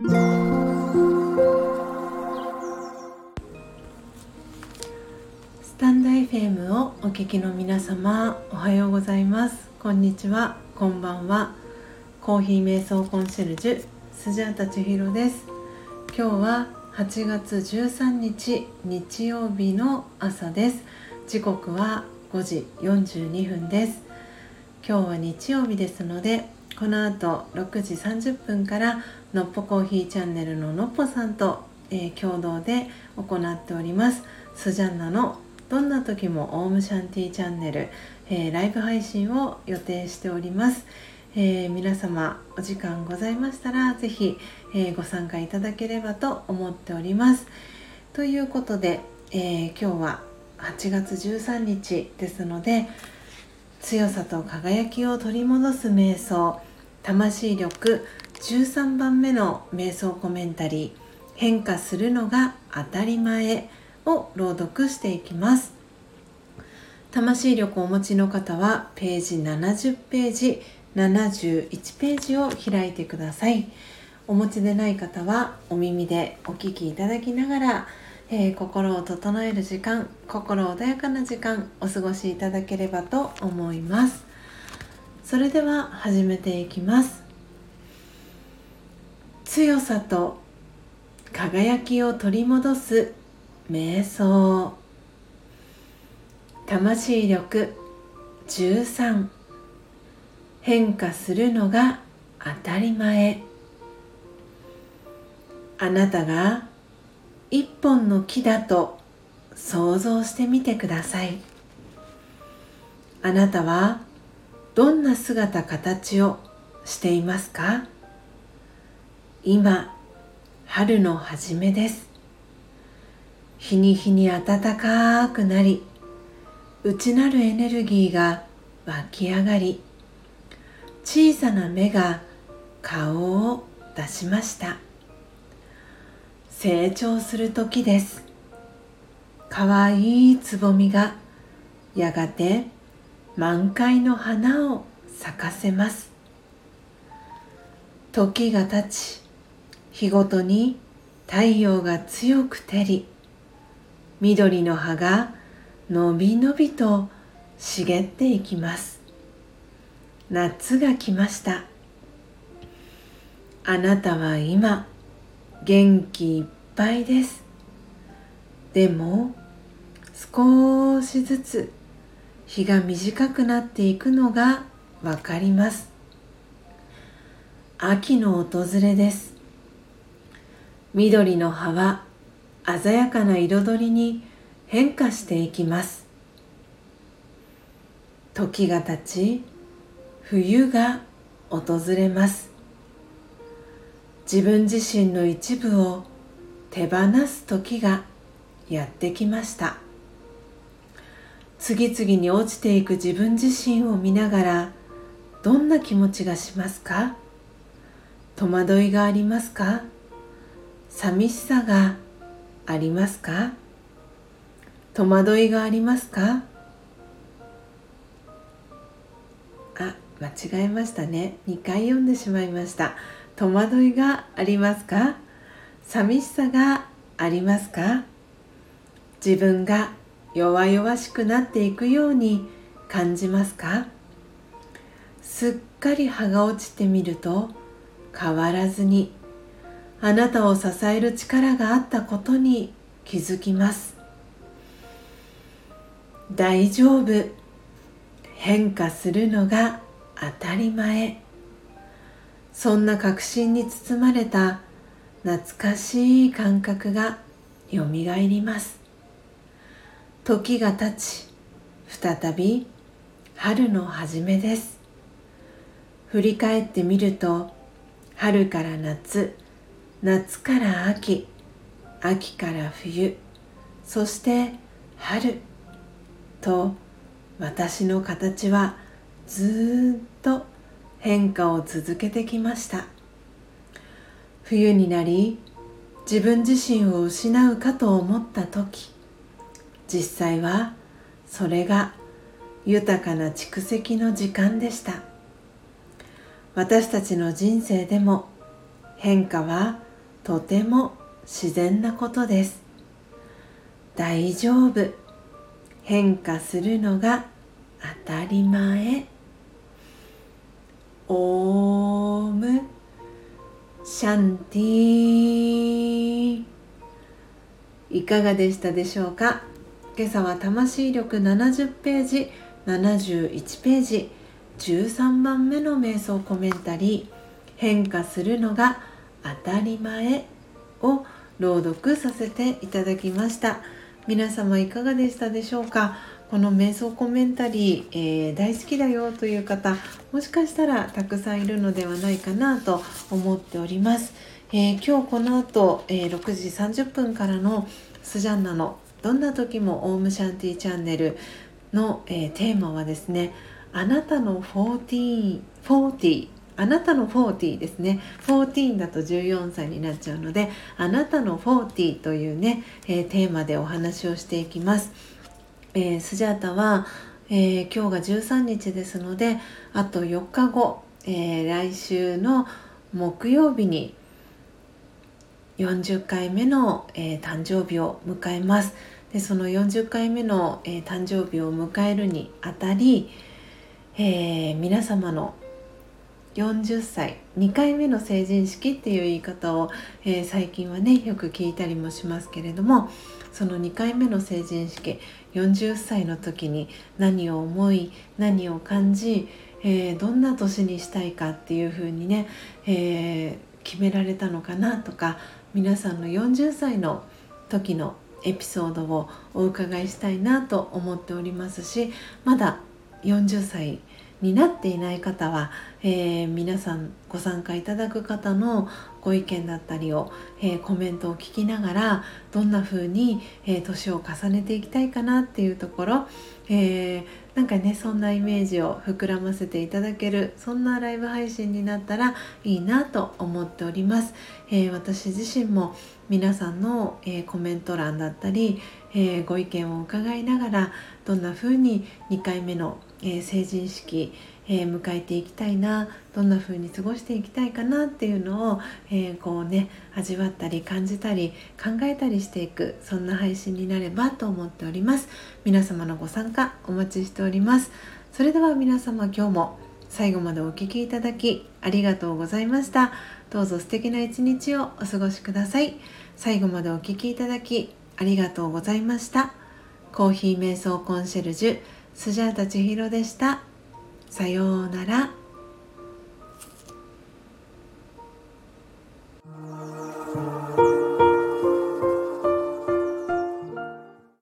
スタンド FM をお聞きの皆様おはようございます。こんにちは。こんばんは。コーヒー瞑想コンシェルジュスジャータ千尋です。今日は8月13日日曜日の朝です。時刻は5時42分です。今日は日曜日ですのでこの後6時30分からのっぽコーヒーチャンネルののっぽさんと、えー、共同で行っております。スジャンナのどんな時もオウムシャンティチャンネル、えー、ライブ配信を予定しております、えー、皆様お時間ございましたら是非、えご参加いただければと思っております。ということで、え今日は8月13日ですので強さと輝きを取り戻す瞑想魂力13番目の瞑想コメンタリー変化するのが当たり前を朗読していきます。魂力をお持ちの方はページ70ページ71ページを開いてください。お持ちでない方はお耳でお聞きいただきながら、えー、心を整える時間心穏やかな時間お過ごしいただければと思います。それでは始めていきます。強さと輝きを取り戻す瞑想。魂力13変化するのが当たり前。あなたが一本の木だと想像してみてください。あなたはどんな姿形をしていますか？今春の初めです。日に日に暖かくなり内なるエネルギーが湧き上がり小さな芽が顔を出しました。成長する時です。かわいいつぼみがやがて満開の花を咲かせます。時が経ち日ごとに太陽が強く照り緑の葉がのびのびと茂っていきます。夏が来ました。あなたは今元気いっぱいです。でも少しずつ日が短くなっていくのがわかります。秋の訪れです。緑の葉は鮮やかな彩りに変化していきます。時が経ち冬が訪れます。自分自身の一部を手放す時がやってきました。次々に落ちていく自分自身を見ながらどんな気持ちがしますか？戸惑いがありますか？寂しさがありますか？戸惑いがありますか？あ間違えましたね。2回読んでしまいました。戸惑いがありますか？寂しさがありますか？自分が弱々しくなっていくように感じますか？すっかり葉が落ちてみると変わらずにあなたを支える力があったことに気づきます。大丈夫。変化するのが当たり前。そんな確信に包まれた懐かしい感覚がよみがえります。時が経ち再び春の初めです。振り返ってみると春から夏夏から秋秋から冬そして春と私の形はずっと変化を続けてきました。冬になり自分自身を失うかと思った時実際はそれが豊かな蓄積の時間でした。私たちの人生でも変化はとても自然なことです。大丈夫。変化するのが当たり前。オーム。シャンティいかがでしたでしょうか？今朝は魂力70ページ71ページ13番目の瞑想コメンタリー変化するのが当たり前を朗読させていただきました。皆様いかがでしたでしょうか？この瞑想コメンタリー、えー、大好きだよという方もしかしたらたくさんいるのではないかなと思っております、えー、今日この後、えー、6時30分からのスジャンナのどんな時もオウムシャンティーチャンネルの、えー、テーマはですねあなたの40 40あなたの40ですね。14だと14歳になっちゃうのであなたの40というね、えー、テーマでお話をしていきます、えー、スジャータは、えー、今日が13日ですのであと4日後、え来週の木曜日に40回目の、えー、誕生日を迎えます。でその40回目の、えー、誕生日を迎えるにあたり、えー、皆様の40歳2回目の成人式っていう言い方を、え最近はねよく聞いたりもしますけれどもその2回目の成人式40歳の時に何を思い何を感じ、えどんな年にしたいかっていうふうにね、え決められたのかなとか皆さんの40歳の時のエピソードをお伺いしたいなと思っておりますしまだ40歳になっていない方は、えー、皆さんご参加いただく方のご意見だったりを、えー、コメントを聞きながらどんな風に、えー、年を重ねていきたいかなっていうところ、えなんかねそんなイメージを膨らませていただけるそんなライブ配信になったらいいなと思っております、え私自身も皆さんの、えコメント欄だったり、えご意見を伺いながらどんな風に2回目のえ、成人式、えー、迎えていきたいなどんな風に過ごしていきたいかなっていうのを、えー、こうね味わったり感じたり考えたりしていくそんな配信になればと思っております。皆様のご参加お待ちしております。それでは皆様今日も最後までお聴きいただきありがとうございました。どうぞ素敵な一日をお過ごしください。最後までお聴きいただきありがとうございました。コーヒー瞑想コンシェルジュスジャータ千尋でした。さようなら。